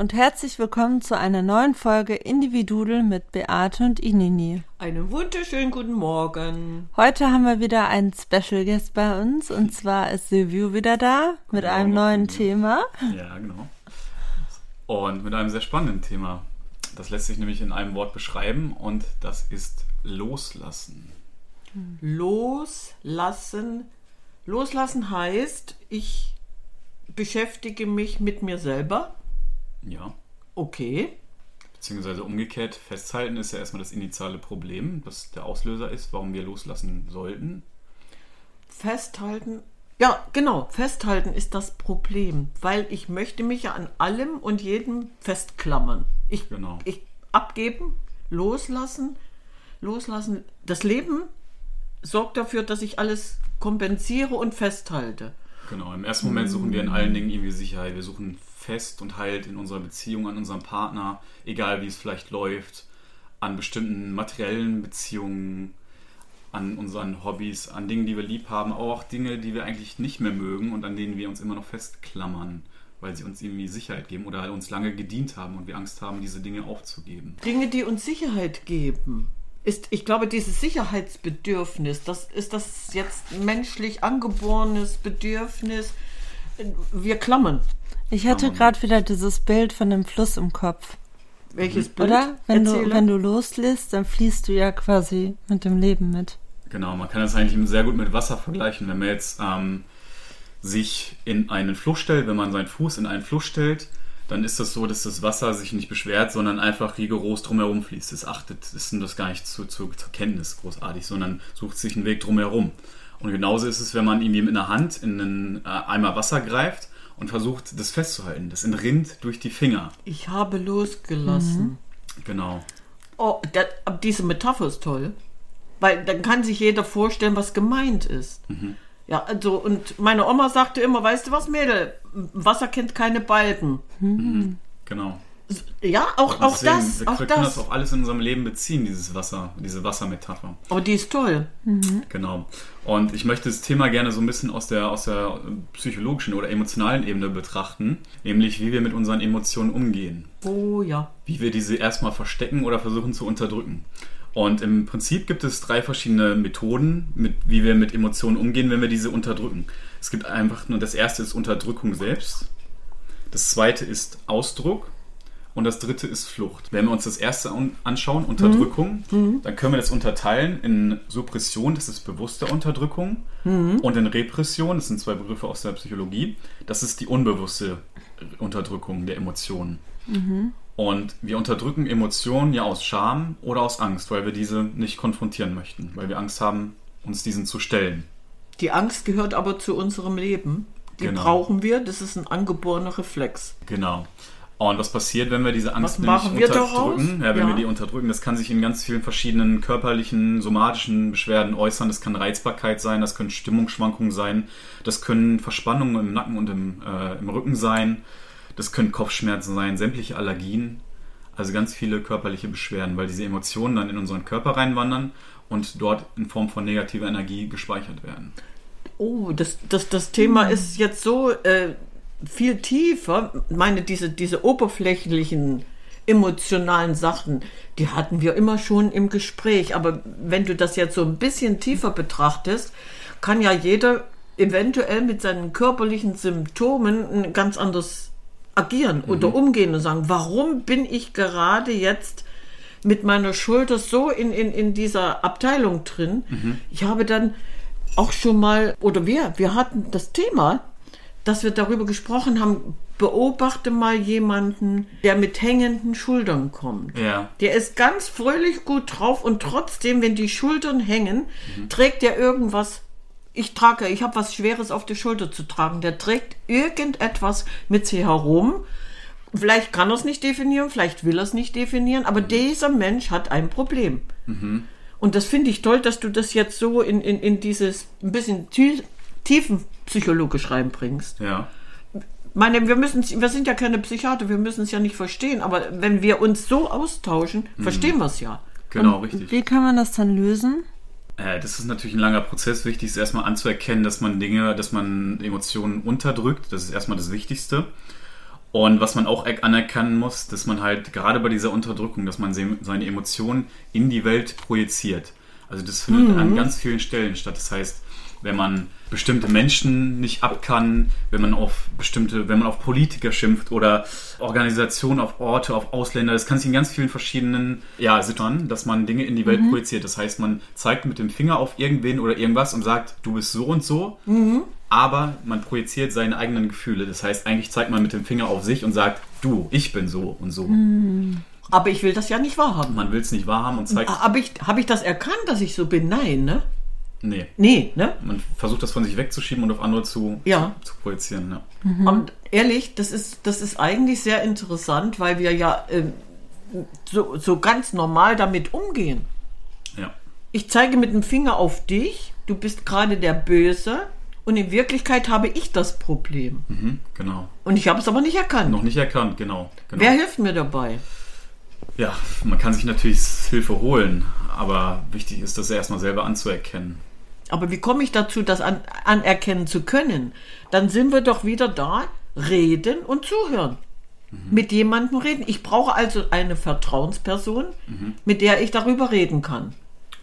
und herzlich willkommen zu einer neuen Folge Individudel mit Beate und Inini. Einen wunderschönen guten Morgen. Heute haben wir wieder einen Special Guest bei uns und zwar ist Silvio wieder da mit genau, einem neuen Thema. Ja, genau. Und mit einem sehr spannenden Thema. Das lässt sich nämlich in einem Wort beschreiben und das ist loslassen. Loslassen. Loslassen heißt, ich beschäftige mich mit mir selber. Ja. Okay. Beziehungsweise umgekehrt, festhalten ist ja erstmal das initiale Problem, das der Auslöser ist, warum wir loslassen sollten. Festhalten ja, genau. Festhalten ist das Problem, weil ich möchte mich ja an allem und jedem festklammern. Ich, genau. ich abgeben, loslassen, loslassen. Das Leben sorgt dafür, dass ich alles kompensiere und festhalte. Genau. Im ersten Moment suchen wir in allen Dingen irgendwie Sicherheit. Wir suchen fest und halt in unserer Beziehung an unserem Partner, egal wie es vielleicht läuft, an bestimmten materiellen Beziehungen, an unseren Hobbys, an Dingen, die wir lieb haben, auch Dinge, die wir eigentlich nicht mehr mögen und an denen wir uns immer noch festklammern, weil sie uns irgendwie Sicherheit geben oder uns lange gedient haben und wir Angst haben, diese Dinge aufzugeben. Dinge, die uns Sicherheit geben. Ist, ich glaube, dieses Sicherheitsbedürfnis, das ist das jetzt menschlich angeborenes Bedürfnis. Wir klammern. Ich hatte gerade wieder dieses Bild von dem Fluss im Kopf. Welches Bild? Oder? Wenn du, wenn du loslässt, dann fließt du ja quasi mit dem Leben mit. Genau, man kann das eigentlich sehr gut mit Wasser vergleichen. Wenn man jetzt ähm, sich in einen Fluss stellt, wenn man seinen Fuß in einen Fluss stellt, dann ist das so, dass das Wasser sich nicht beschwert, sondern einfach rigoros drumherum fließt. Es achtet, es nimmt das gar nicht zu, zu, zur Kenntnis großartig, sondern sucht sich einen Weg drumherum. Und genauso ist es, wenn man irgendwie mit einer Hand in einen äh, Eimer Wasser greift und versucht, das festzuhalten. Das entrinnt durch die Finger. Ich habe losgelassen. Mhm. Genau. Oh, das, diese Metapher ist toll. Weil dann kann sich jeder vorstellen, was gemeint ist. Mhm. Ja, also, und meine Oma sagte immer, weißt du was, Mädel, Wasser kennt keine Balken. Mhm. Genau. Ja, auch, auch deswegen, das. Wir auch können das. das auf alles in unserem Leben beziehen, dieses Wasser, diese Wassermetapher. Oh, die ist toll. Mhm. Genau. Und ich möchte das Thema gerne so ein bisschen aus der, aus der psychologischen oder emotionalen Ebene betrachten, nämlich wie wir mit unseren Emotionen umgehen. Oh ja. Wie wir diese erstmal verstecken oder versuchen zu unterdrücken. Und im Prinzip gibt es drei verschiedene Methoden, mit, wie wir mit Emotionen umgehen, wenn wir diese unterdrücken. Es gibt einfach nur, das erste ist Unterdrückung selbst. Das zweite ist Ausdruck und das dritte ist Flucht. Wenn wir uns das erste anschauen, Unterdrückung, mhm. dann können wir das unterteilen in Suppression, das ist bewusste Unterdrückung, mhm. und in Repression, das sind zwei Begriffe aus der Psychologie, das ist die unbewusste Unterdrückung der Emotionen. Mhm. Und wir unterdrücken Emotionen ja aus Scham oder aus Angst, weil wir diese nicht konfrontieren möchten, weil wir Angst haben, uns diesen zu stellen. Die Angst gehört aber zu unserem Leben. Die genau. brauchen wir, das ist ein angeborener Reflex. Genau. Und was passiert, wenn wir diese Angst was nämlich unterdrücken? Ja, wenn ja. wir die unterdrücken, das kann sich in ganz vielen verschiedenen körperlichen, somatischen Beschwerden äußern. Das kann Reizbarkeit sein, das können Stimmungsschwankungen sein, das können Verspannungen im Nacken und im, äh, im Rücken sein, das können Kopfschmerzen sein, sämtliche Allergien. Also ganz viele körperliche Beschwerden, weil diese Emotionen dann in unseren Körper reinwandern und dort in Form von negativer Energie gespeichert werden. Oh, das, das, das Thema ist jetzt so äh, viel tiefer. Ich meine, diese, diese oberflächlichen emotionalen Sachen, die hatten wir immer schon im Gespräch. Aber wenn du das jetzt so ein bisschen tiefer betrachtest, kann ja jeder eventuell mit seinen körperlichen Symptomen ganz anders agieren mhm. oder umgehen und sagen, warum bin ich gerade jetzt mit meiner Schulter so in, in, in dieser Abteilung drin? Mhm. Ich habe dann auch schon mal, oder wir, wir hatten das Thema, dass wir darüber gesprochen haben, beobachte mal jemanden, der mit hängenden Schultern kommt. Ja. Der ist ganz fröhlich gut drauf und trotzdem, wenn die Schultern hängen, trägt er irgendwas. Ich trage, ich habe was Schweres auf die Schulter zu tragen. Der trägt irgendetwas mit sich herum. Vielleicht kann er es nicht definieren, vielleicht will er es nicht definieren, aber dieser Mensch hat ein Problem. Und das finde ich toll, dass du das jetzt so in, in, in dieses ein bisschen tiefenpsychologisch reinbringst Ja. meine, wir müssen, wir sind ja keine Psychiater, wir müssen es ja nicht verstehen, aber wenn wir uns so austauschen, verstehen wir es ja. Genau, richtig. Wie kann man das dann lösen? Äh, Das ist natürlich ein langer Prozess. Wichtig ist erstmal anzuerkennen, dass man Dinge, dass man Emotionen unterdrückt. Das ist erstmal das Wichtigste. Und was man auch anerkennen muss, dass man halt gerade bei dieser Unterdrückung, dass man se- seine Emotionen in die Welt projiziert. Also das findet an ganz vielen Stellen statt. Das heißt, wenn man bestimmte Menschen nicht ab kann, wenn man auf bestimmte, wenn man auf Politiker schimpft oder Organisationen, auf Orte, auf Ausländer, das kann sich in ganz vielen verschiedenen ja, Situationen, dass man Dinge in die Welt projiziert. Das heißt, man zeigt mit dem Finger auf irgendwen oder irgendwas und sagt, du bist so und so, aber man projiziert seine eigenen Gefühle. Das heißt, eigentlich zeigt man mit dem Finger auf sich und sagt, du, ich bin so und so. Aber ich will das ja nicht wahrhaben. Man will es nicht wahrhaben und zeigt, Habe ich, hab ich das erkannt, dass ich so bin? Nein, ne? Nee. Nee, ne? Man versucht das von sich wegzuschieben und auf andere zu, Ja. zu, zu projizieren. Ja. Und ehrlich, das ist, das ist eigentlich sehr interessant, weil wir ja ähm, so, so ganz normal damit umgehen. ja. Ich zeige mit dem Finger auf dich, du bist gerade der Böse und in Wirklichkeit habe ich das Problem. Mhm, genau. Und ich habe es aber nicht erkannt. Noch nicht erkannt, genau. genau. Wer hilft mir dabei? Ja, man kann sich natürlich Hilfe holen, aber wichtig ist, das erstmal selber anzuerkennen. Aber wie komme ich dazu, das an, anerkennen zu können? Dann sind wir doch wieder da, reden und zuhören. Mit jemandem reden. Ich brauche also eine Vertrauensperson, mit der ich darüber reden kann.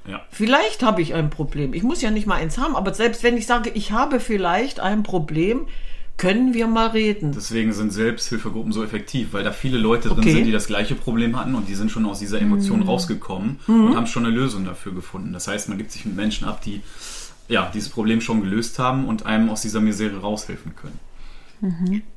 Ja. Vielleicht habe ich ein Problem. Ich muss ja nicht mal eins haben, aber selbst wenn ich sage, ich habe vielleicht ein Problem, können wir mal reden. Deswegen sind Selbsthilfegruppen so effektiv, weil da viele Leute drin Okay. sind, die das gleiche Problem hatten und die sind schon aus dieser Emotion rausgekommen und haben schon eine Lösung dafür gefunden. Das heißt, man gibt sich mit Menschen ab, die ja, dieses Problem schon gelöst haben und einem aus dieser Misere raushelfen können.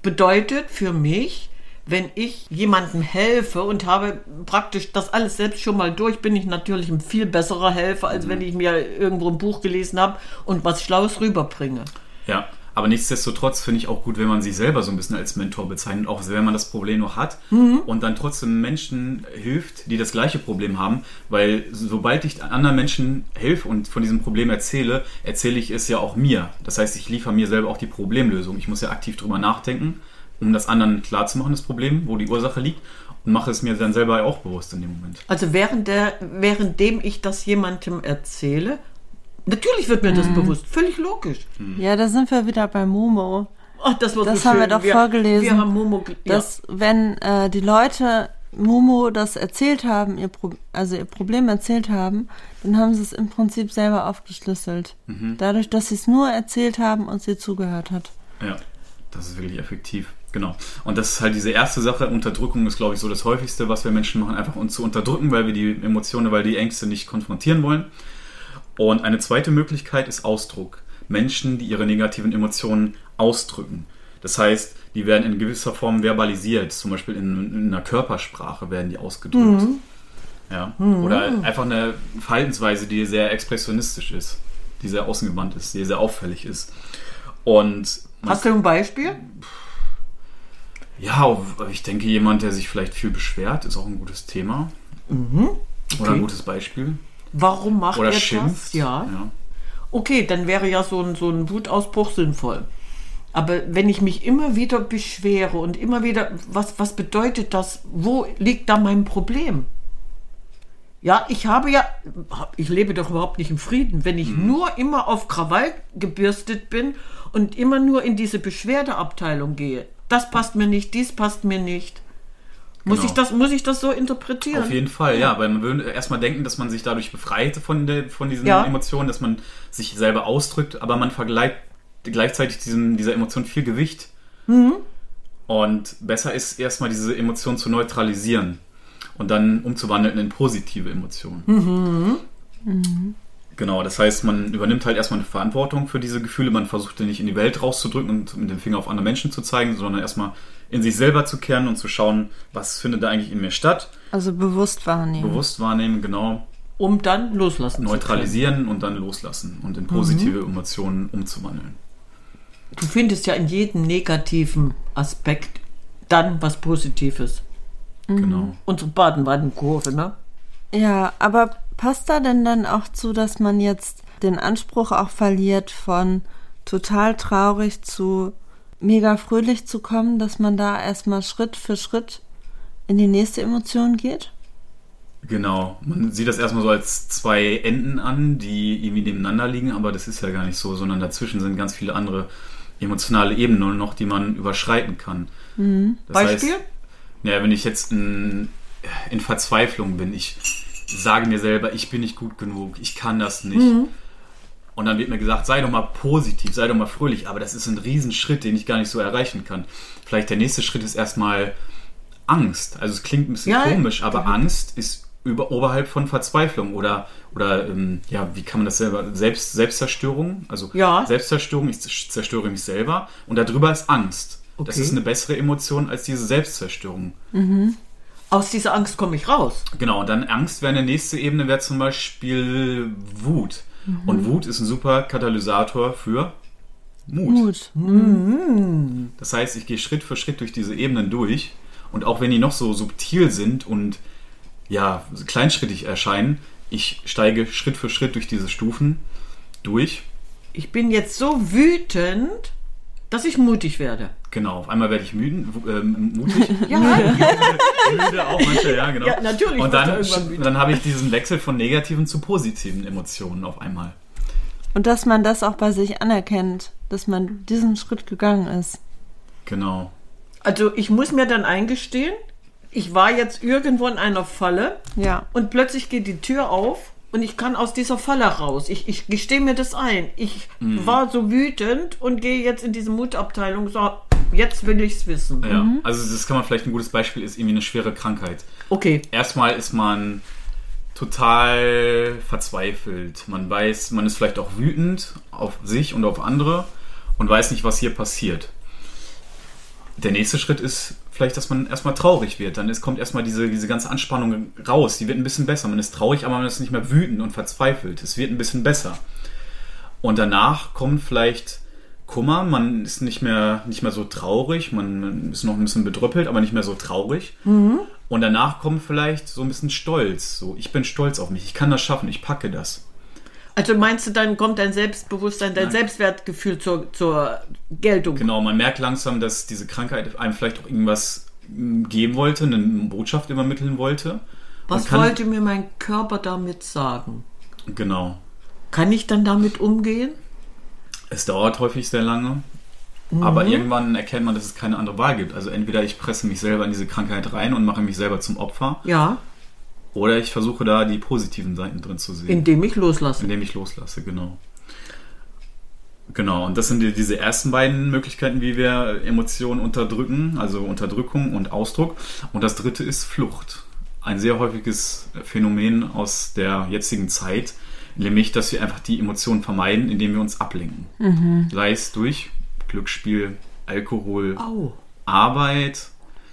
bedeutet für mich, wenn ich jemandem helfe und habe praktisch das alles selbst schon mal durch, bin ich natürlich ein viel besserer Helfer, als wenn ich mir irgendwo ein Buch gelesen habe und was Schlaues rüberbringe. Ja, aber nichtsdestotrotz finde ich auch gut, wenn man sich selber so ein bisschen als Mentor bezeichnet, auch wenn man das Problem noch hat und dann trotzdem Menschen hilft, die das gleiche Problem haben, weil sobald ich anderen Menschen helfe und von diesem Problem erzähle, erzähle ich es ja auch mir. Das heißt, ich liefere mir selber auch die Problemlösung. Ich muss ja aktiv drüber nachdenken, um das anderen klarzumachen, das Problem, wo die Ursache liegt und mache es mir dann selber auch bewusst in dem Moment. Also während der, währenddem ich das jemandem erzähle, natürlich wird mir das bewusst, völlig logisch. Ja, da sind wir wieder bei Momo. Ach, das war Das so haben wir schön. doch vorgelesen. Wir haben Momo, ja. Dass wenn äh, die Leute Momo das erzählt haben, ihr Pro also ihr Problem erzählt haben, dann haben sie es im Prinzip selber aufgeschlüsselt. Dadurch, dass sie es nur erzählt haben und sie zugehört hat. Ja, das ist wirklich effektiv. Genau. Und das ist halt diese erste Sache. Unterdrückung ist, glaube ich, so das häufigste, was wir Menschen machen, einfach uns zu unterdrücken, weil wir die Emotionen, weil die Ängste nicht konfrontieren wollen. Und eine zweite Möglichkeit ist Ausdruck. Menschen, die ihre negativen Emotionen ausdrücken. Das heißt, die werden in gewisser Form verbalisiert, zum Beispiel in, in einer Körpersprache werden die ausgedrückt. Ja. Oder einfach eine Verhaltensweise, die sehr expressionistisch ist, die sehr außengewandt ist, die sehr auffällig ist. Und Hast du ein Beispiel? ja, ich denke, jemand, der sich vielleicht viel beschwert, ist auch ein gutes Thema. Oder ein gutes Beispiel. Warum macht Oder er schimpft. das? Ja. Okay, dann wäre ja so ein, so ein Wutausbruch sinnvoll. Aber wenn ich mich immer wieder beschwere und immer wieder, was, was bedeutet das? Wo liegt da mein Problem? Ja, ich habe ja, ich lebe doch überhaupt nicht im Frieden, wenn ich nur immer auf Krawall gebürstet bin und immer nur in diese Beschwerdeabteilung gehe. Das passt mir nicht, dies passt mir nicht. Muss, Genau. ich das, muss ich das so interpretieren? Auf jeden Fall, ja, weil man würde erstmal denken, dass man sich dadurch befreit von, der, von diesen Ja. Emotionen, dass man sich selber ausdrückt, aber man vergleicht gleichzeitig diesem, dieser Emotion viel Gewicht. Mhm. Und besser ist erstmal diese Emotion zu neutralisieren und dann umzuwandeln in positive Emotionen. Mhm. Genau, das heißt, man übernimmt halt erstmal eine Verantwortung für diese Gefühle. Man versucht die nicht in die Welt rauszudrücken und mit dem Finger auf andere Menschen zu zeigen, sondern erstmal in sich selber zu kehren und zu schauen, was findet da eigentlich in mir statt. Also bewusst wahrnehmen. Bewusst wahrnehmen, genau. Um dann loslassen Neutralisieren und dann loslassen und in positive Emotionen umzuwandeln. Du findest ja in jedem negativen Aspekt dann was Positives. Genau. Unsere Baden-Baden-Kurve, ne? Ja, aber passt da denn dann auch zu, dass man jetzt den Anspruch auch verliert, von total traurig zu mega fröhlich zu kommen, dass man da erstmal Schritt für Schritt in die nächste Emotion geht? Genau. Man sieht das erstmal so als zwei Enden an, die irgendwie nebeneinander liegen, aber das ist ja gar nicht so, sondern dazwischen sind ganz viele andere emotionale Ebenen noch, die man überschreiten kann. Das Beispiel? Heißt, ja, wenn ich jetzt in, in Verzweiflung bin, ich sage mir selber, ich bin nicht gut genug, ich kann das nicht. Und dann wird mir gesagt, sei doch mal positiv, sei doch mal fröhlich, aber das ist ein Riesenschritt, den ich gar nicht so erreichen kann. Vielleicht der nächste Schritt ist erstmal Angst. Also es klingt ein bisschen Ja, komisch, aber Angst ist über, oberhalb von Verzweiflung oder, oder ähm, ja, wie kann man das selber? Selbst, Selbstzerstörung, also Ja. Selbstzerstörung, ich zerstöre mich selber und darüber ist Angst. Das Okay. ist eine bessere Emotion als diese Selbstzerstörung. Aus dieser Angst komme ich raus. Genau, und dann Angst wäre eine nächste Ebene, wäre zum Beispiel Wut. Und Wut ist ein super Katalysator für Mut. Mut. Das heißt, ich gehe Schritt für Schritt durch diese Ebenen durch und auch wenn die noch so subtil sind und ja, kleinschrittig erscheinen, ich steige Schritt für Schritt durch diese Stufen durch. Ich bin jetzt so wütend, dass ich mutig werde. Genau, auf einmal werde ich müden, wu- ähm, mutig. Ja, müde auch manche, ja, genau. Ja, natürlich Und dann, müde. dann habe ich diesen Wechsel von negativen zu positiven Emotionen auf einmal. Und dass man das auch bei sich anerkennt, dass man diesen Schritt gegangen ist. Genau. also ich muss mir dann eingestehen, ich war jetzt irgendwo in einer Falle Ja. und plötzlich geht die Tür auf und ich kann aus dieser Falle raus. Ich, ich gestehe mir das ein. Ich Mhm. war so wütend und gehe jetzt in diese Mutabteilung. So, jetzt will ich's wissen. Ja, also das kann man vielleicht ein gutes Beispiel ist irgendwie eine schwere Krankheit. Okay. Erstmal ist man total verzweifelt. Man weiß, man ist vielleicht auch wütend auf sich und auf andere und weiß nicht, was hier passiert. Der nächste Schritt ist vielleicht, dass man erstmal traurig wird. Dann ist, kommt erstmal diese, diese ganze Anspannung raus. Die wird ein bisschen besser. Man ist traurig, aber man ist nicht mehr wütend und verzweifelt. Es wird ein bisschen besser. Und danach kommt vielleicht Kummer. Man ist nicht mehr, nicht mehr so traurig. Man, ist noch ein bisschen bedrüppelt, aber nicht mehr so traurig. Und danach kommt vielleicht so ein bisschen Stolz. So, ich bin stolz auf mich. Ich kann das schaffen. Ich packe das. Also meinst du, dann kommt dein Selbstbewusstsein, dein Nein. Selbstwertgefühl zur, zur Geltung? Genau, man merkt langsam, dass diese Krankheit einem vielleicht auch irgendwas mm, geben wollte, eine Botschaft übermitteln wollte. Was kann- wollte mir mein Körper damit sagen? Genau. Kann ich dann damit umgehen? Es dauert häufig sehr lange, aber irgendwann erkennt man, dass es keine andere Wahl gibt. Also entweder ich presse mich selber in diese Krankheit rein und mache mich selber zum Opfer, Ja, oder ich versuche da die positiven Seiten drin zu sehen, indem ich loslasse. indem ich loslasse, genau. Genau, und das sind die, diese ersten beiden Möglichkeiten, wie wir Emotionen unterdrücken, also Unterdrückung und Ausdruck. Und das dritte ist Flucht. Ein sehr häufiges Phänomen aus der jetzigen Zeit, nämlich, dass wir einfach die Emotionen vermeiden, indem wir uns ablenken. Sei es durch Glücksspiel, Alkohol, Au. Arbeit,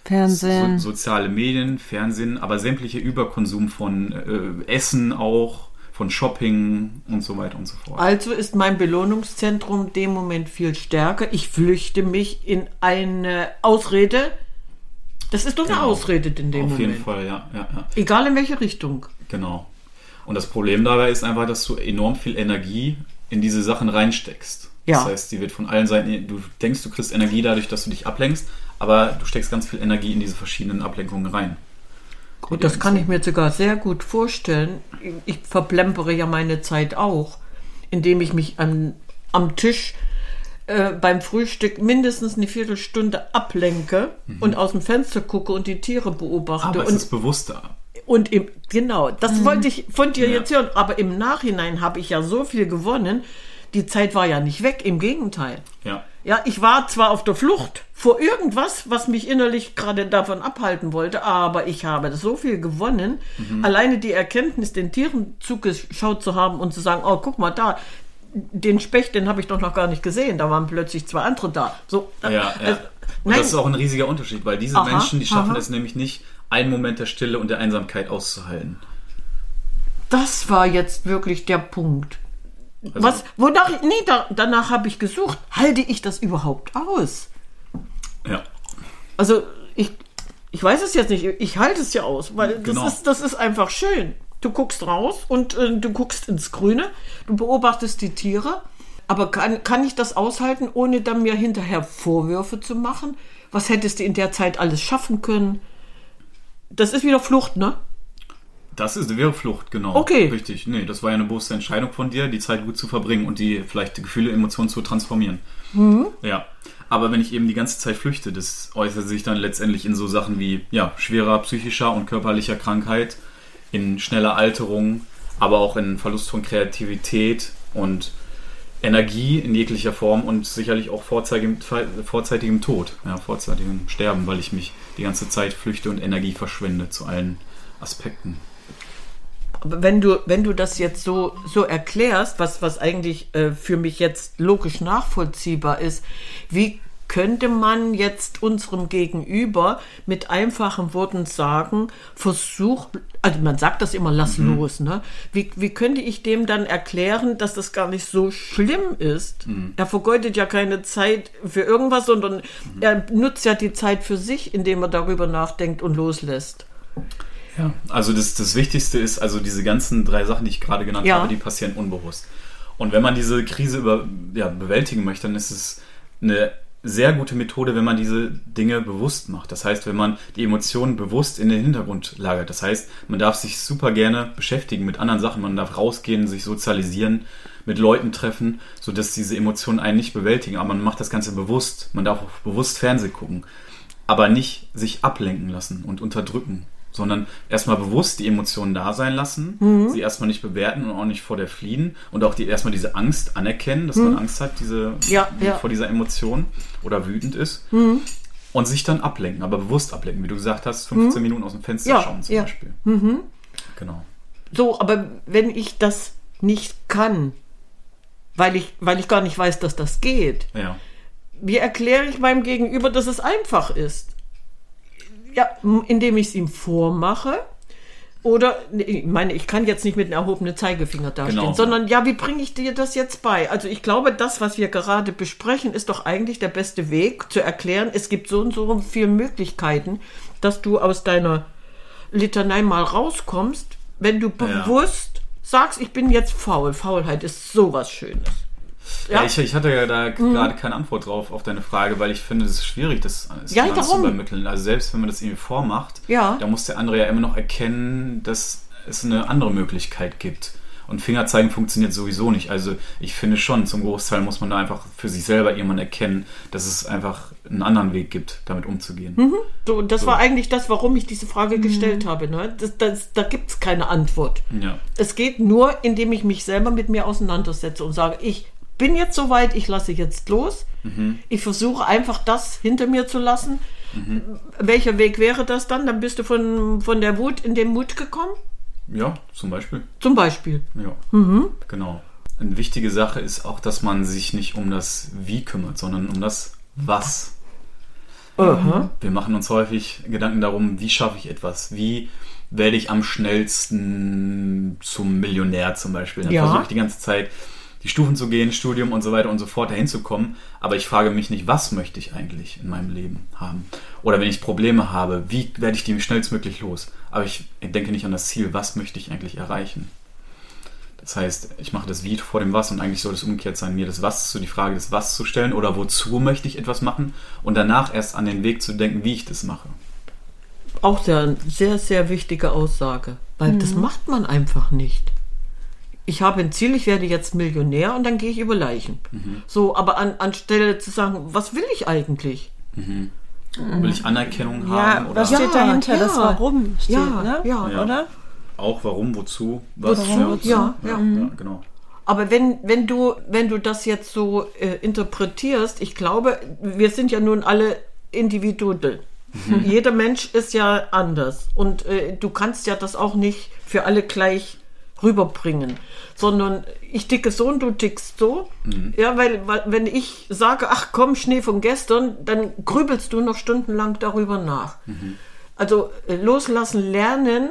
so, Fernsehen. soziale Medien, Fernsehen, aber sämtliche Überkonsum von äh, Essen auch, von Shopping und so weiter und so fort. Also ist mein Belohnungszentrum dem Moment viel stärker. Ich flüchte mich in eine Ausrede. Das ist doch eine Genau. Ausrede in dem Auf Moment. jeden Fall, ja, ja, ja, Egal in welche Richtung. genau. Und das Problem dabei ist einfach, dass du enorm viel Energie in diese Sachen reinsteckst. Ja. Das heißt, die wird von allen Seiten, du denkst, du kriegst Energie dadurch, dass du dich ablenkst, aber du steckst ganz viel Energie in diese verschiedenen Ablenkungen rein. Und das kann ich mir sogar sehr gut vorstellen. Ich verplempere ja meine Zeit auch, indem ich mich am, am Tisch äh, beim Frühstück mindestens eine Viertelstunde ablenke und aus dem Fenster gucke und die Tiere beobachte. Aber es und, ist bewusster. und im, genau, das wollte ich von dir Ja. jetzt hören. Aber im Nachhinein habe ich ja so viel gewonnen. Die Zeit war ja nicht weg, im Gegenteil. Ja. Ja, ich war zwar auf der Flucht vor irgendwas, was mich innerlich gerade davon abhalten wollte, aber ich habe so viel gewonnen. Alleine die Erkenntnis, den Tieren zugeschaut zu haben und zu sagen, oh, guck mal da, den Specht, den habe ich doch noch gar nicht gesehen. Da waren plötzlich zwei andere da. So, Ja, ja. äh, Und nein, das ist auch ein riesiger Unterschied, weil diese Aha, Menschen, die schaffen aha. es nämlich nicht, einen Moment der Stille und der Einsamkeit auszuhalten. das war jetzt wirklich der Punkt. Also- Was, wonach, nee, da, danach habe ich gesucht. Halte ich das überhaupt aus? Ja. Also ich, ich weiß es jetzt nicht. Ich halte es ja aus, weil Genau. das, ist, das ist einfach schön. Du guckst raus und äh, du guckst ins Grüne, du beobachtest die Tiere. Aber kann, kann ich das aushalten, ohne dann mir hinterher Vorwürfe zu machen? Was hättest du in der Zeit alles schaffen können? Das ist wieder Flucht, ne? Das ist wäre Flucht, genau. Okay. Richtig. Nee, das war ja eine bewusste Entscheidung von dir, die Zeit gut zu verbringen und die vielleicht die Gefühle, Emotionen zu transformieren. Mhm. Ja. Aber wenn ich eben die ganze Zeit flüchte, das äußert sich dann letztendlich in so Sachen wie ja, schwerer psychischer und körperlicher Krankheit, in schneller Alterung, aber auch in Verlust von Kreativität und Energie in jeglicher Form und sicherlich auch vorzeitigem, vorzeitigem Tod, ja, vorzeitigem Sterben, weil ich mich die ganze Zeit flüchte und Energie verschwende zu allen Aspekten. Wenn du, wenn du das jetzt so, so erklärst, was, was eigentlich äh, für mich jetzt logisch nachvollziehbar ist, wie könnte man jetzt unserem Gegenüber mit einfachen Worten sagen, versuch, also man sagt das immer, lass los, ne? Wie, wie könnte ich dem dann erklären, dass das gar nicht so schlimm ist? Er vergeudet ja keine Zeit für irgendwas, sondern er nutzt ja die Zeit für sich, indem er darüber nachdenkt und loslässt. Ja. Also das, das Wichtigste ist, also diese ganzen drei Sachen, die ich gerade genannt Ja. habe, die passieren unbewusst. Und wenn man diese Krise über, ja, bewältigen möchte, dann ist es eine sehr gute Methode, wenn man diese Dinge bewusst macht. Das heißt, wenn man die Emotionen bewusst in den Hintergrund lagert. Das heißt, man darf sich super gerne beschäftigen mit anderen Sachen. Man darf rausgehen, sich sozialisieren, mit Leuten treffen, sodass diese Emotionen einen nicht bewältigen. Aber man macht das Ganze bewusst. Man darf auch bewusst Fernsehen gucken. Aber nicht sich ablenken lassen und unterdrücken sondern erstmal bewusst die Emotionen da sein lassen, Mhm. sie erstmal nicht bewerten und auch nicht vor der fliehen und auch die erstmal diese Angst anerkennen, dass man Angst hat, diese Mhm. Ja, ja. Mhm. vor dieser Emotion oder wütend ist und sich dann ablenken, aber bewusst ablenken, wie du gesagt hast, 15 Minuten aus dem Fenster Mhm. Ja, schauen zum ja. Beispiel. Genau. So, aber wenn ich das nicht kann, weil ich, weil ich gar nicht weiß, dass das geht, wie erkläre ich meinem Gegenüber, dass es einfach ist? Ja, indem ich es ihm vormache. Oder, nee, ich meine, ich kann jetzt nicht mit einem erhobenen Zeigefinger dastehen, Genau. sondern ja, wie bringe ich dir das jetzt bei? Also ich glaube, das, was wir gerade besprechen, ist doch eigentlich der beste Weg zu erklären, es gibt so und so viele Möglichkeiten, dass du aus deiner Litanei mal rauskommst, wenn du Ja. bewusst sagst, ich bin jetzt faul. Faulheit ist sowas Schönes. Ja, Ja, ich, ich hatte ja da gerade keine Antwort drauf auf deine Frage, weil ich finde, es ist schwierig, das, Ja, zu übermitteln. Also selbst wenn man das irgendwie vormacht, Ja. da muss der andere ja immer noch erkennen, dass es eine andere Möglichkeit gibt. Und Fingerzeigen funktioniert sowieso nicht. Also ich finde schon, zum Großteil muss man da einfach für sich selber irgendwann erkennen, dass es einfach einen anderen Weg gibt, damit umzugehen. So, und das war eigentlich das, warum ich diese Frage gestellt habe. Ne? Das, das, da gibt es keine Antwort. Ja. Es geht nur, indem ich mich selber mit mir auseinandersetze und sage, ich bin jetzt soweit, ich lasse jetzt los. Ich versuche einfach das hinter mir zu lassen. Welcher Weg wäre das dann? Dann bist du von, von der Wut in den Mut gekommen? ja, zum Beispiel. Zum Beispiel. Ja, genau. Eine wichtige Sache ist auch, dass man sich nicht um das Wie kümmert, sondern um das Was. Aha. Wir machen uns häufig Gedanken darum, wie schaffe ich etwas? Wie werde ich am schnellsten zum Millionär zum Beispiel? Dann Ja. versuche ich die ganze Zeit die Stufen zu gehen, Studium und so weiter und so fort dahin zu kommen. Aber ich frage mich nicht, was möchte ich eigentlich in meinem Leben haben? Oder wenn ich Probleme habe, wie werde ich die schnellstmöglich los? Aber ich denke nicht an das Ziel, was möchte ich eigentlich erreichen? Das heißt, ich mache das Wie vor dem Was und eigentlich soll es umgekehrt sein, mir das Was zu die Frage des Was zu stellen oder wozu möchte ich etwas machen und danach erst an den Weg zu denken, wie ich das mache. Auch sehr, sehr, sehr wichtige Aussage. Weil das macht man einfach nicht. Ich habe ein Ziel, ich werde jetzt Millionär und dann gehe ich über Leichen. So, aber an, anstelle zu sagen, was will ich eigentlich? Will ich Anerkennung Ja, haben oder was steht Ja, dahinter? ja. Das Warum steht, Ja, ne? ja. Ja. Oder? auch warum, wozu, was, Wozu, ja, ja, ja. ja, genau. Aber wenn, wenn du, wenn du das jetzt so äh, interpretierst, ich glaube, wir sind ja nun alle individuell. Jeder Mensch ist ja anders. Und äh, du kannst ja das auch nicht für alle gleich rüberbringen. Sondern ich ticke so und du tickst so. Ja, weil, weil wenn ich sage, ach komm, Schnee von gestern, dann grübelst du noch stundenlang darüber nach. Also äh, loslassen, lernen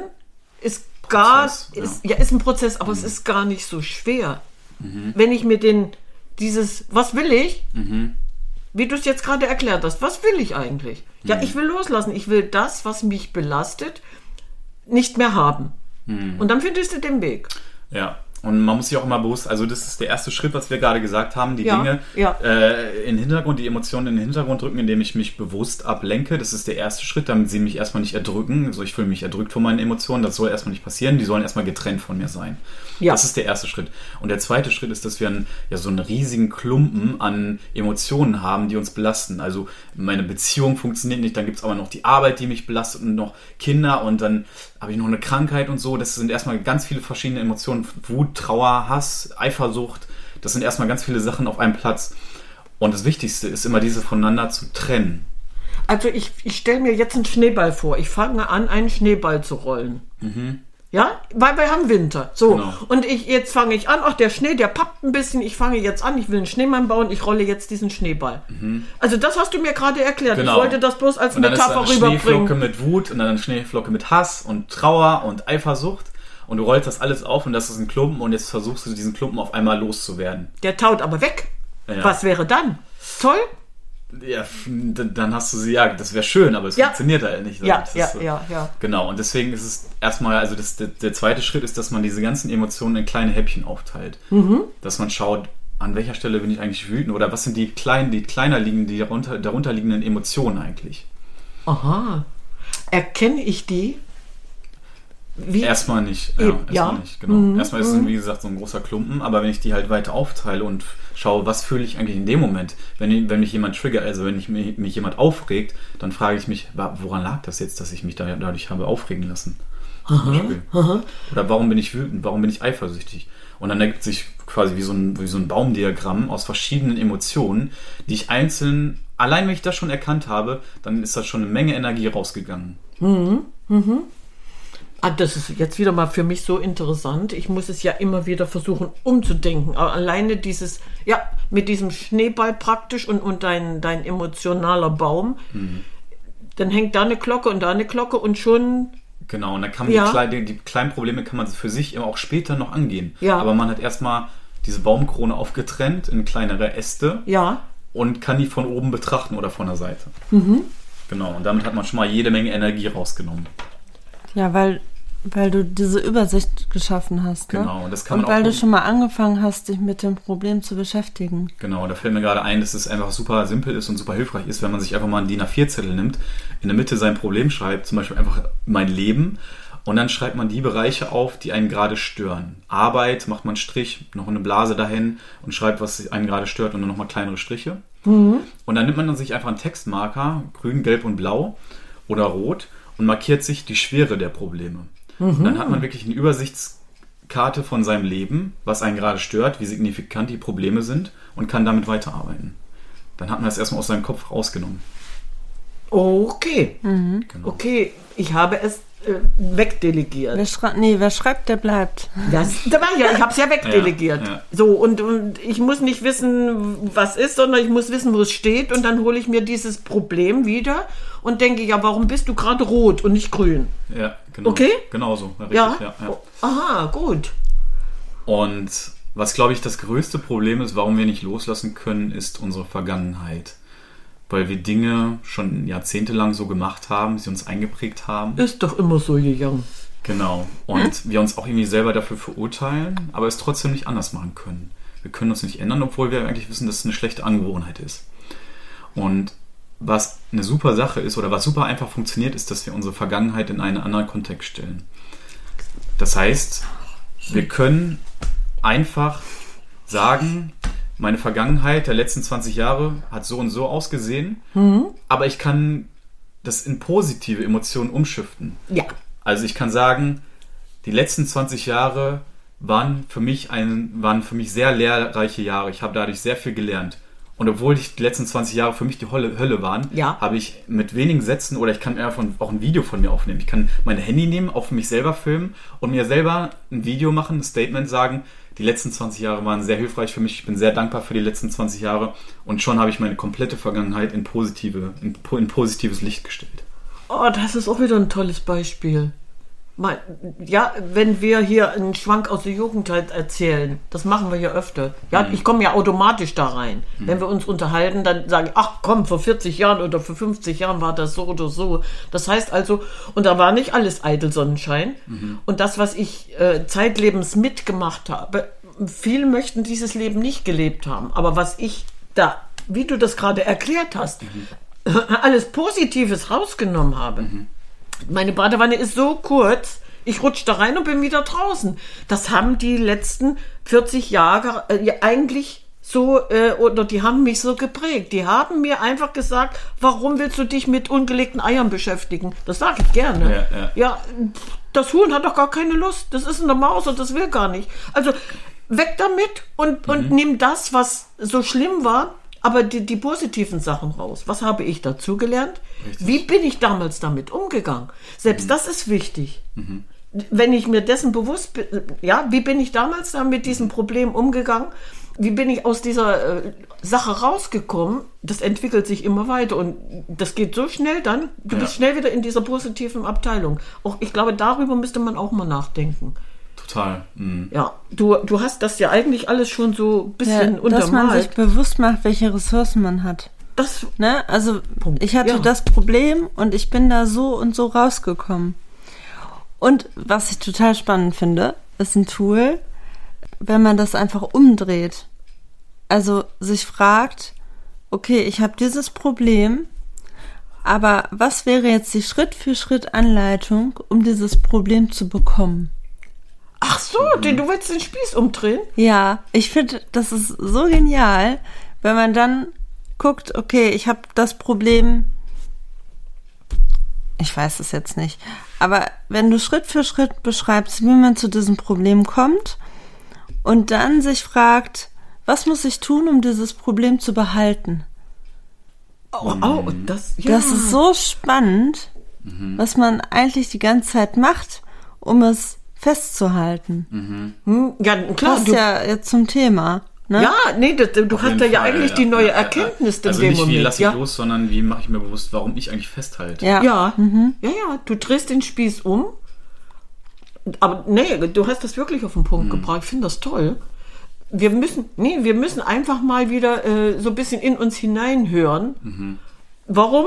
ist gar, Prozess, ja. ist, ja, ist ein Prozess, aber es ist gar nicht so schwer. Wenn ich mir den, dieses, was will ich, wie du es jetzt gerade erklärt hast, was will ich eigentlich? Ja, ich will loslassen. Ich will das, was mich belastet, nicht mehr haben. Und dann findest du den Weg. Ja. Und man muss sich auch immer bewusst, also das ist der erste Schritt, was wir gerade gesagt haben, die Ja, Dinge ja. Äh, in den Hintergrund, die Emotionen in den Hintergrund drücken, indem ich mich bewusst ablenke. Das ist der erste Schritt, damit sie mich erstmal nicht erdrücken. Also ich fühle mich erdrückt von meinen Emotionen, das soll erstmal nicht passieren, die sollen erstmal getrennt von mir sein. Ja. Das ist der erste Schritt. Und der zweite Schritt ist, dass wir einen, ja, so einen riesigen Klumpen an Emotionen haben, die uns belasten. Also meine Beziehung funktioniert nicht, dann gibt es aber noch die Arbeit, die mich belastet und noch Kinder und dann habe ich noch eine Krankheit und so. Das sind erstmal ganz viele verschiedene Emotionen. Wut, Trauer, Hass, Eifersucht. Das sind erstmal ganz viele Sachen auf einem Platz. Und das Wichtigste ist immer diese voneinander zu trennen. Also ich, ich stelle mir jetzt einen Schneeball vor. Ich fange an, einen Schneeball zu rollen. Ja, weil wir haben Winter. So. Genau. Und ich, jetzt fange ich an, ach, der Schnee, der pappt ein bisschen. Ich fange jetzt an, ich will einen Schneemann bauen, ich rolle jetzt diesen Schneeball. Also das hast du mir gerade erklärt. Genau. Ich wollte das bloß als Und dann ist da Metapher eine Schneeflocke rüberbringen. mit Wut und dann eine Schneeflocke mit Hass und Trauer und Eifersucht. Und du rollst das alles auf und das ist ein Klumpen und jetzt versuchst du diesen Klumpen auf einmal loszuwerden. Der taut aber weg. Ja. Was wäre dann? Toll? Ja, dann hast du sie, ja, das wäre schön, aber es Ja. funktioniert halt nicht. Ja, ja, so. ja, ja. Genau, und deswegen ist es erstmal, also das, der, der zweite Schritt ist, dass man diese ganzen Emotionen in kleine Häppchen aufteilt. Mhm. Dass man schaut, an welcher Stelle bin ich eigentlich wütend oder was sind die kleinen, die kleiner liegenden, die darunter, darunter liegenden Emotionen eigentlich. Aha. Erkenne ich die? Wie? Erstmal nicht. Ja, erstmal ja. nicht, genau. Mhm, Erstmal ist es, wie gesagt, so ein großer Klumpen, aber wenn ich die halt weiter aufteile und schaue, was fühle ich eigentlich in dem Moment, wenn, wenn mich jemand triggert, also wenn ich, mich, mich jemand aufregt, dann frage ich mich, woran lag das jetzt, dass ich mich da, dadurch habe aufregen lassen? Zum Beispiel. Oder warum bin ich wütend? Warum bin ich eifersüchtig? Und dann ergibt sich quasi wie so ein, wie so ein Baumdiagramm aus verschiedenen Emotionen, die ich einzeln, allein wenn ich das schon erkannt habe, dann ist da schon eine Menge Energie rausgegangen. Ah, das ist jetzt wieder mal für mich so interessant. Ich muss es ja immer wieder versuchen umzudenken. Aber alleine dieses, ja, mit diesem Schneeball praktisch und, und dein, dein emotionaler Baum, dann hängt da eine Glocke und da eine Glocke und schon, Genau, und dann kann man Ja. die, kleinen, die kleinen Probleme kann man für sich immer auch später noch angehen. Ja. Aber man hat erstmal diese Baumkrone aufgetrennt in kleinere Äste ja, und kann die von oben betrachten oder von der Seite. Mhm. Genau, und damit hat man schon mal jede Menge Energie rausgenommen. Ja, weil, weil du diese Übersicht geschaffen hast. Ne? Genau, und das kann Und man weil auch du schon mal angefangen hast, dich mit dem Problem zu beschäftigen. Genau, da fällt mir gerade ein, dass es einfach super simpel ist und super hilfreich ist, wenn man sich einfach mal einen DIN A4-Zettel nimmt, in der Mitte sein Problem schreibt, zum Beispiel einfach mein Leben, und dann schreibt man die Bereiche auf, die einen gerade stören. Arbeit, macht man einen Strich, noch eine Blase dahin und schreibt, was einen gerade stört und dann nochmal kleinere Striche. Und dann nimmt man dann sich einfach einen Textmarker, grün, gelb und blau oder rot und markiert sich die Schwere der Probleme. Und dann hat man wirklich eine Übersichtskarte von seinem Leben, was einen gerade stört, wie signifikant die Probleme sind und kann damit weiterarbeiten. Dann hat man das erstmal aus seinem Kopf rausgenommen. okay, Mhm. Genau. okay, ich habe es wegdelegiert. Wer schreibt, nee, wer schreibt, der bleibt. Das, da war ja, ich habe es ja wegdelegiert. Ja, ja. So, und, und ich muss nicht wissen, was ist, sondern ich muss wissen, wo es steht. Und dann hole ich mir dieses Problem wieder und denke, ja, warum bist du gerade rot und nicht grün? Ja, genau. Okay? Genau so. Ja, richtig, Ja? ja, ja. Aha, gut. Und was, glaube ich, das größte Problem ist, warum wir nicht loslassen können, ist unsere Vergangenheit. Weil wir Dinge schon jahrzehntelang so gemacht haben, sie uns eingeprägt haben. Ist doch immer so gegangen. Genau. Und wir uns auch irgendwie selber dafür verurteilen, aber es trotzdem nicht anders machen können. Wir können uns nicht ändern, obwohl wir eigentlich wissen, dass es eine schlechte Angewohnheit ist. Und was eine super Sache ist oder was super einfach funktioniert, ist, dass wir unsere Vergangenheit in einen anderen Kontext stellen. Das heißt, wir können einfach sagen, meine Vergangenheit der letzten 20 Jahre hat so und so ausgesehen, aber ich kann das in positive Emotionen umschiften. Ja. Also ich kann sagen, die letzten 20 Jahre waren für mich ein, waren für mich sehr lehrreiche Jahre. Ich habe dadurch sehr viel gelernt. Und obwohl ich die letzten 20 Jahre für mich die Hölle, Hölle waren, Ja. habe ich mit wenigen Sätzen oder ich kann einfach auch ein Video von mir aufnehmen. Ich kann mein Handy nehmen, auf mich selber filmen und mir selber ein Video machen, ein Statement sagen. Die letzten 20 Jahre waren sehr hilfreich für mich. Ich bin sehr dankbar für die letzten 20 Jahre und schon habe ich meine komplette Vergangenheit in positive, in, in positives Licht gestellt. Oh, das ist auch wieder ein tolles Beispiel. Mein, ja, wenn wir hier einen Schwank aus der Jugendzeit erzählen, das machen wir ja öfter. Ja, ich komme ja automatisch da rein. Wenn wir uns unterhalten, dann sage ich, ach komm, vor 40 Jahren oder vor 50 Jahren war das so oder so. Das heißt also, und da war nicht alles eitel Sonnenschein. Und das, was ich äh, zeitlebens mitgemacht habe, viele möchten dieses Leben nicht gelebt haben. Aber was ich da, wie du das gerade erklärt hast, alles Positives rausgenommen habe. Meine Badewanne ist so kurz, ich rutsche da rein und bin wieder draußen. Das haben die letzten 40 Jahre äh, ja, eigentlich so, äh, oder die haben mich so geprägt. Die haben mir einfach gesagt, warum willst du dich mit ungelegten Eiern beschäftigen? Das sage ich gerne. Ja, ja. ja, das Huhn hat doch gar keine Lust. Das ist eine Maus und das will gar nicht. Also weg damit und, und nimm das, was so schlimm war, aber die, die positiven Sachen raus. Was habe ich dazu gelernt? Wie bin ich damals damit umgegangen? Selbst das ist wichtig. Wenn ich mir dessen bewusst bin, ja, wie bin ich damals da mit diesem Problem umgegangen? Wie bin ich aus dieser äh, Sache rausgekommen? Das entwickelt sich immer weiter und das geht so schnell dann. Du Ja. bist schnell wieder in dieser positiven Abteilung. Auch ich glaube, darüber müsste man auch mal nachdenken. Total. Mhm. Ja, du, du hast das ja eigentlich alles schon so ein Ja, bisschen dass man sich untermalt. bewusst macht, welche Ressourcen man hat. Das, Ne? Also Punkt. ich hatte Ja. das Problem und ich bin da so und so rausgekommen. Und was ich total spannend finde, ist ein Tool, wenn man das einfach umdreht. Also sich fragt, okay, ich habe dieses Problem, aber was wäre jetzt die Schritt für Schritt Anleitung, um dieses Problem zu bekommen? Ach so, den, du willst den Spieß umdrehen? Ja, ich finde, das ist so genial, wenn man dann guckt, okay, ich habe das Problem, ich weiß es jetzt nicht, aber wenn du Schritt für Schritt beschreibst, wie man zu diesem Problem kommt und dann sich fragt, was muss ich tun, um dieses Problem zu behalten? Oh, oh, das, ja. Das ist so spannend, was man eigentlich die ganze Zeit macht, um es festzuhalten. Hm, ja, klar. Passt Du, ja jetzt zum Thema. Ne? ja, nee, das, du Auf hast da ja Fall, eigentlich ja. die neue Ja, ja, ja. Erkenntnis in Also dem nicht Moment. wie lasse ich ja. los, sondern wie mache ich mir bewusst, warum ich eigentlich festhalte. Ja. Ja, ja, ja, du drehst den Spieß um. Aber nee, du hast das wirklich auf den Punkt gebracht. Ich finde das toll. Wir müssen, nee, wir müssen einfach mal wieder äh, so ein bisschen in uns hineinhören. Warum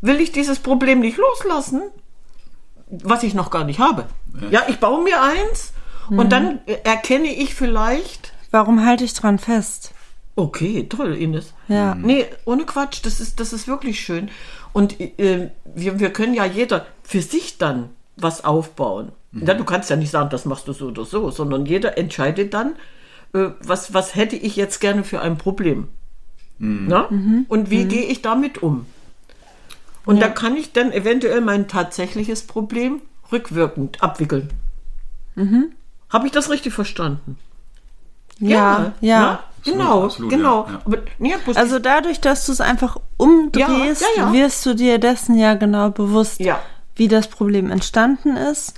will ich dieses Problem nicht loslassen, was ich noch gar nicht habe? Ja, ich baue mir eins und dann erkenne ich vielleicht, Warum halte ich dran fest? Okay, toll, Ines. Ja. Nee, ohne Quatsch, das ist, das ist wirklich schön. Und äh, wir, wir können ja jeder für sich dann was aufbauen. Ja, du kannst ja nicht sagen, das machst du so oder so, sondern jeder entscheidet dann, äh, was, was hätte ich jetzt gerne für ein Problem. Na? Und wie gehe ich damit um? Und da kann ich dann eventuell mein tatsächliches Problem rückwirkend abwickeln. Habe ich das richtig verstanden? Ja, ja. ne? genau, absolut, genau. ja, ja. Aber, nee, Also dadurch, dass du es einfach umdrehst, Ja, ja, ja. wirst du dir dessen ja genau bewusst, Ja. wie das Problem entstanden ist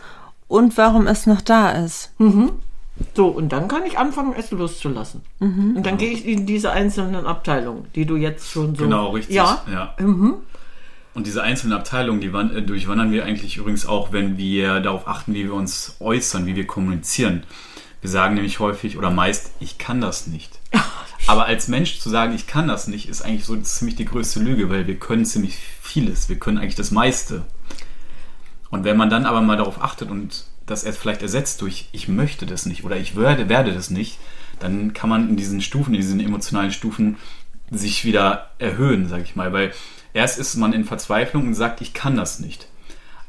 und warum es noch da ist. So, und dann kann ich anfangen, es loszulassen. Mhm. Und dann gehe ich in diese einzelnen Abteilungen, die du jetzt schon so. Genau, richtig. Ja. ja. Und diese einzelnen Abteilungen, die äh, durchwandern wir eigentlich übrigens auch, wenn wir darauf achten, wie wir uns äußern, wie wir kommunizieren. Wir sagen nämlich häufig oder meist, ich kann das nicht. Aber als Mensch zu sagen, ich kann das nicht, ist eigentlich so ziemlich die größte Lüge, weil wir können ziemlich vieles. Wir können eigentlich das meiste. Und wenn man dann aber mal darauf achtet und das erst vielleicht ersetzt durch ich möchte das nicht oder ich werde, werde das nicht, dann kann man in diesen Stufen, in diesen emotionalen Stufen sich wieder erhöhen, sag ich mal. Weil erst ist man in Verzweiflung und sagt, ich kann das nicht.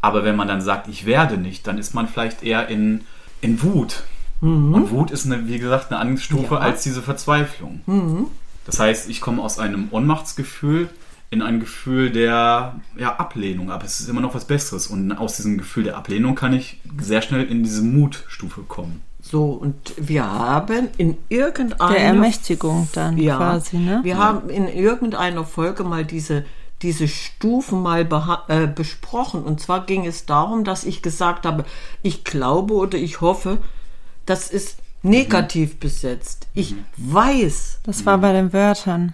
Aber wenn man dann sagt, ich werde nicht, dann ist man vielleicht eher in, in Wut. Und Wut ist, eine, wie gesagt, eine andere Stufe Ja. als diese Verzweiflung. Das heißt, ich komme aus einem Ohnmachtsgefühl in ein Gefühl der ja, Ablehnung, aber es ist immer noch was Besseres. Und aus diesem Gefühl der Ablehnung kann ich sehr schnell in diese Mutstufe kommen. So, und wir haben in irgendeiner Der Ermächtigung dann ja, quasi, ne? Wir haben in irgendeiner Folge mal diese, diese Stufen mal beha- äh, besprochen. Und zwar ging es darum, dass ich gesagt habe, ich glaube oder ich hoffe, das ist negativ besetzt. Ich weiß, Das war bei den Wörtern.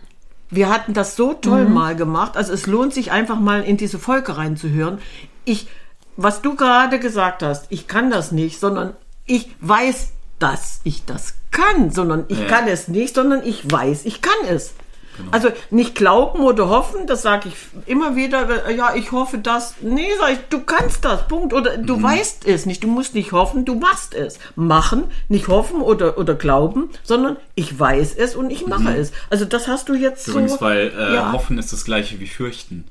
wir hatten das so toll mal gemacht. Also es lohnt sich einfach mal in diese Folge reinzuhören. Ich, was du gerade gesagt hast, ich kann das nicht, sondern ich weiß, dass ich das kann, sondern ich Ja. kann es nicht, sondern ich weiß, ich kann es. Also nicht glauben oder hoffen, das sage ich immer wieder, ja, ich hoffe das. Nee, sag ich, du kannst das, Punkt. Oder du weißt es nicht, du musst nicht hoffen, du machst es. Machen, nicht hoffen oder, oder glauben, sondern ich weiß es und ich mache es. Also das hast du jetzt Übrigens, so. weil äh, ja. Hoffen ist das gleiche wie Fürchten.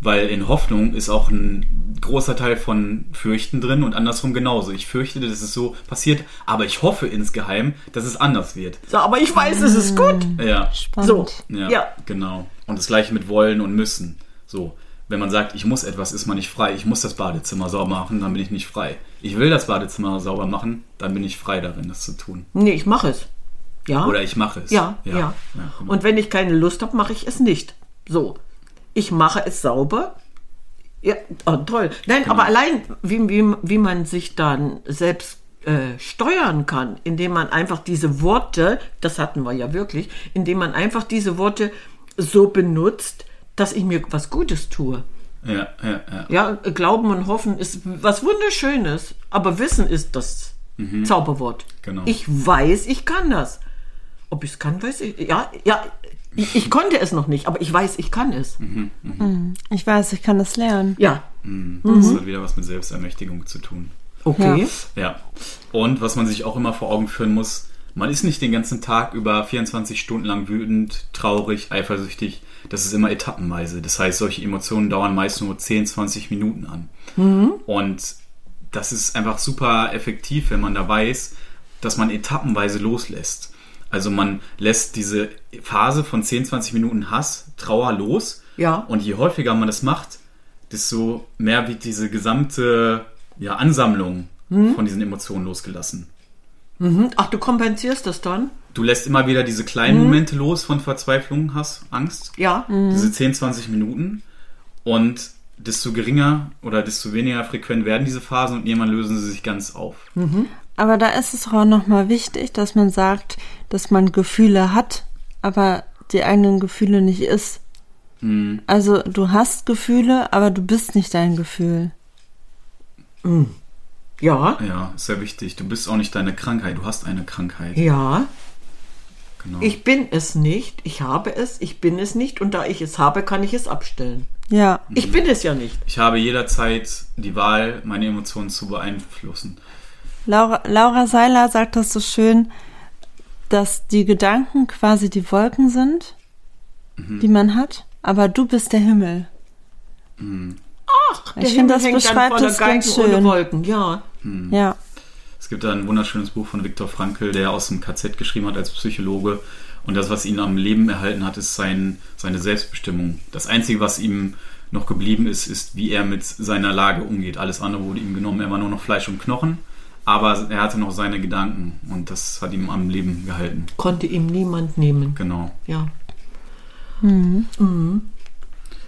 Weil in Hoffnung ist auch ein großer Teil von Fürchten drin und andersrum genauso. Ich fürchte, dass es so passiert, aber ich hoffe insgeheim, dass es anders wird. So, aber ich weiß, es ist gut. Ja, Spannend. So, ja, ja. genau. Und das gleiche mit wollen und müssen. So, wenn man sagt, ich muss etwas, ist man nicht frei. Ich muss das Badezimmer sauber machen, dann bin ich nicht frei. Ich will das Badezimmer sauber machen, dann bin ich frei darin, das zu tun. Nee, ich mache es. Ja. Oder ich mache es. Ja, ja. genau. Und wenn ich keine Lust habe, mache ich es nicht. So. Ich mache es sauber. Ja, oh, toll. Nein, Genau. aber allein, wie, wie, wie man sich dann selbst äh, steuern kann, indem man einfach diese Worte, das hatten wir ja wirklich, indem man einfach diese Worte so benutzt, dass ich mir was Gutes tue. ja, ja, ja. Ja, Glauben und Hoffen ist was Wunderschönes, aber Wissen ist das Zauberwort. Genau. Ich weiß, ich kann das. Ob ich es kann, weiß ich. Ja, ja, ich, ich konnte es noch nicht, aber ich weiß, ich kann es. Ich weiß, ich kann das lernen. Ja, Das hat wieder was mit Selbstermächtigung zu tun. okay. Ja. Und was man sich auch immer vor Augen führen muss, man ist nicht den ganzen Tag über 24 Stunden lang wütend, traurig, eifersüchtig. Das ist immer etappenweise. Das heißt, solche Emotionen dauern meist nur 10, 20 Minuten an. Und das ist einfach super effektiv, wenn man da weiß, dass man etappenweise loslässt. Also man lässt diese Phase von 10, 20 Minuten Hass, Trauer los. Ja. Und je häufiger man das macht, desto mehr wird diese gesamte ja, Ansammlung von diesen Emotionen losgelassen. Mhm. Ach, du kompensierst das dann? Du lässt immer wieder diese kleinen Momente los von Verzweiflung, Hass, Angst. Ja. Diese 10, 20 Minuten. Und desto geringer oder desto weniger frequent werden diese Phasen und irgendwann lösen sie sich ganz auf. Aber da ist es auch nochmal wichtig, dass man sagt, dass man Gefühle hat, aber die eigenen Gefühle nicht ist. Also du hast Gefühle, aber du bist nicht dein Gefühl. Ja. Ja, ist sehr wichtig. Du bist auch nicht deine Krankheit, du hast eine Krankheit. Ja. Genau. Ich bin es nicht. Ich habe es. Ich bin es nicht. Und da ich es habe, kann ich es abstellen. Ja, Ich bin es ja nicht. ich habe jederzeit die Wahl, meine Emotionen zu beeinflussen. Laura, Laura Seiler sagt das so schön, dass die Gedanken quasi die Wolken sind, die man hat, aber du bist der Himmel. Der ich finde, Himmel das beschreibt es ganz Geigen ohne schön. Wolken. Ja. Ja, Es gibt da ein wunderschönes Buch von Viktor Frankl, der aus dem KZ geschrieben hat als Psychologe. Und das, was ihn am Leben erhalten hat, ist sein, seine Selbstbestimmung. Das Einzige, was ihm noch geblieben ist, ist, wie er mit seiner Lage umgeht. Alles andere wurde ihm genommen. Er war nur noch Fleisch und Knochen. Aber er hatte noch seine Gedanken. Und das hat ihm am Leben gehalten. Konnte ihm niemand nehmen. Genau. Ja.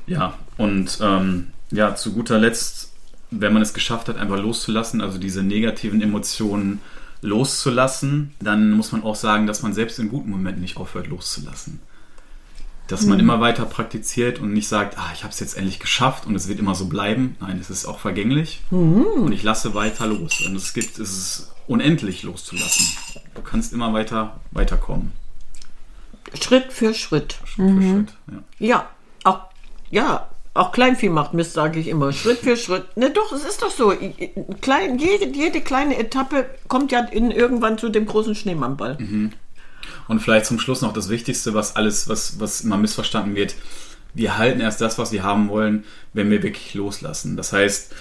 Ja, und ähm, ja, zu guter Letzt, wenn man es geschafft hat, einfach loszulassen, also diese negativen Emotionen loszulassen, dann muss man auch sagen, dass man selbst in guten Momenten nicht aufhört loszulassen. Dass man immer weiter praktiziert und nicht sagt, ah, ich habe es jetzt endlich geschafft und es wird immer so bleiben. Nein, es ist auch vergänglich und ich lasse weiter los. Und es gibt, es ist unendlich loszulassen. Du kannst immer weiter weiterkommen. Schritt für Schritt. Schritt für Schritt. Ja. Ja. Auch, ja. Auch Kleinvieh macht Mist, sage ich immer. Schritt für Schritt. Ne, doch, es ist doch so. Klein, jede, jede kleine Etappe kommt ja in, irgendwann zu dem großen Schneemannball. Und vielleicht zum Schluss noch das Wichtigste, was alles, was, was immer missverstanden wird. Wir halten erst das, was wir haben wollen, wenn wir wirklich loslassen. Das heißt,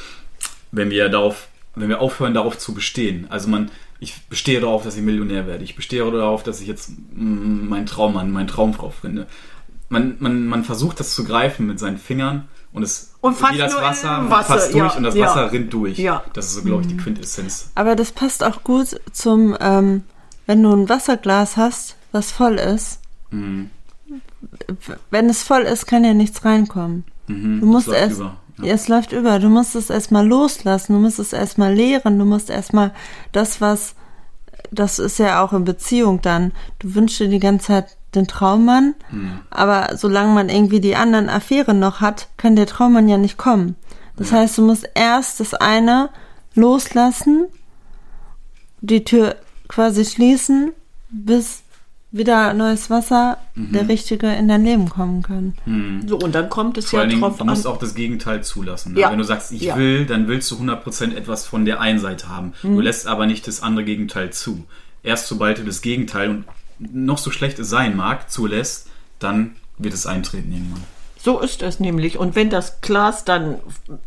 wenn wir darauf, wenn wir aufhören, darauf zu bestehen. Also man, ich bestehe darauf, dass ich Millionär werde. Ich bestehe darauf, dass ich jetzt mm, meinen Traummann, meine Traumfrau finde. Man, man, man versucht das zu greifen mit seinen Fingern und es Und fast wie das Wasser, Wasser, fasst durch ja, und das ja. Wasser rinnt durch. Ja. Das ist so, glaube ich, die Quintessenz. Aber das passt auch gut zum, ähm, wenn du ein Wasserglas hast, was voll ist. Mhm. Wenn es voll ist, kann ja nichts reinkommen. Mhm. Du musst über. ja. es läuft über. Du musst es erstmal loslassen. Du musst es erstmal leeren. Du musst erstmal das, was, das ist ja auch in Beziehung dann. Du wünschst dir die ganze Zeit den Traummann, Mhm. aber solange man irgendwie die anderen Affären noch hat, kann der Traummann ja nicht kommen. Das heißt, du musst erst das eine loslassen, die Tür quasi schließen, bis wieder neues Wasser, der Richtige in dein Leben kommen kann. So, und dann kommt es Vor ja allen Dingen, drauf du musst an. auch das Gegenteil zulassen. Ne? Ja. Wenn du sagst, ich Ja. will, dann willst du 100% etwas von der einen Seite haben. Mhm. Du lässt aber nicht das andere Gegenteil zu. Erst sobald du das Gegenteil und noch so schlecht es sein mag, zulässt, dann wird es eintreten irgendwann. So ist es nämlich. Und wenn das Glas dann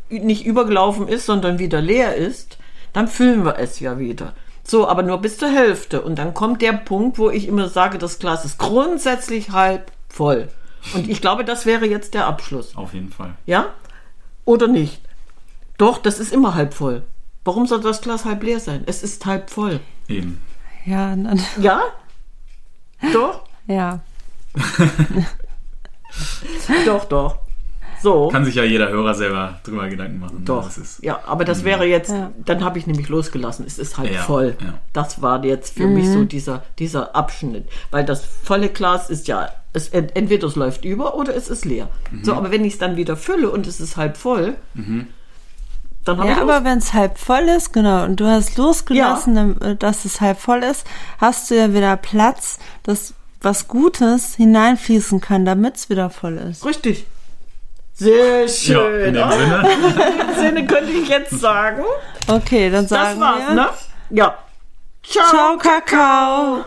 nicht übergelaufen ist, sondern wieder leer ist, dann füllen wir es ja wieder. So, aber nur bis zur Hälfte. Und dann kommt der Punkt, wo ich immer sage, das Glas ist grundsätzlich halb voll. Und ich glaube, das wäre jetzt der Abschluss. Auf jeden Fall. Ja? Oder nicht? Doch, das ist immer halb voll. Warum soll das Glas halb leer sein? Es ist halb voll. Eben. Ja, dann, Ja? Doch? ja. Doch, doch. So. Kann sich ja jeder Hörer selber drüber Gedanken machen. ne? Doch. Ja, aber das wäre jetzt, Ja. dann habe ich nämlich losgelassen. Es ist halt Ja, voll. ja. Das war jetzt für mich so dieser, dieser Abschnitt. Weil das volle Glas ist ja, es, ent- entweder es läuft über oder es ist leer. Mhm. So, aber wenn ich es dann wieder fülle und es ist halb voll, dann habe Ja, ich aber wenn es halb voll ist, genau, und du hast losgelassen, dann, äh, dass es halb voll ist, hast du ja wieder Platz, dass was Gutes hineinfließen kann, damit es wieder voll ist. Richtig. Sehr ja, schön. in dem Sinne. in dem Sinne könnte ich jetzt sagen, Okay, dann sagen das war's, wir. ne? Ja. Ciao. Ciao, Kakao.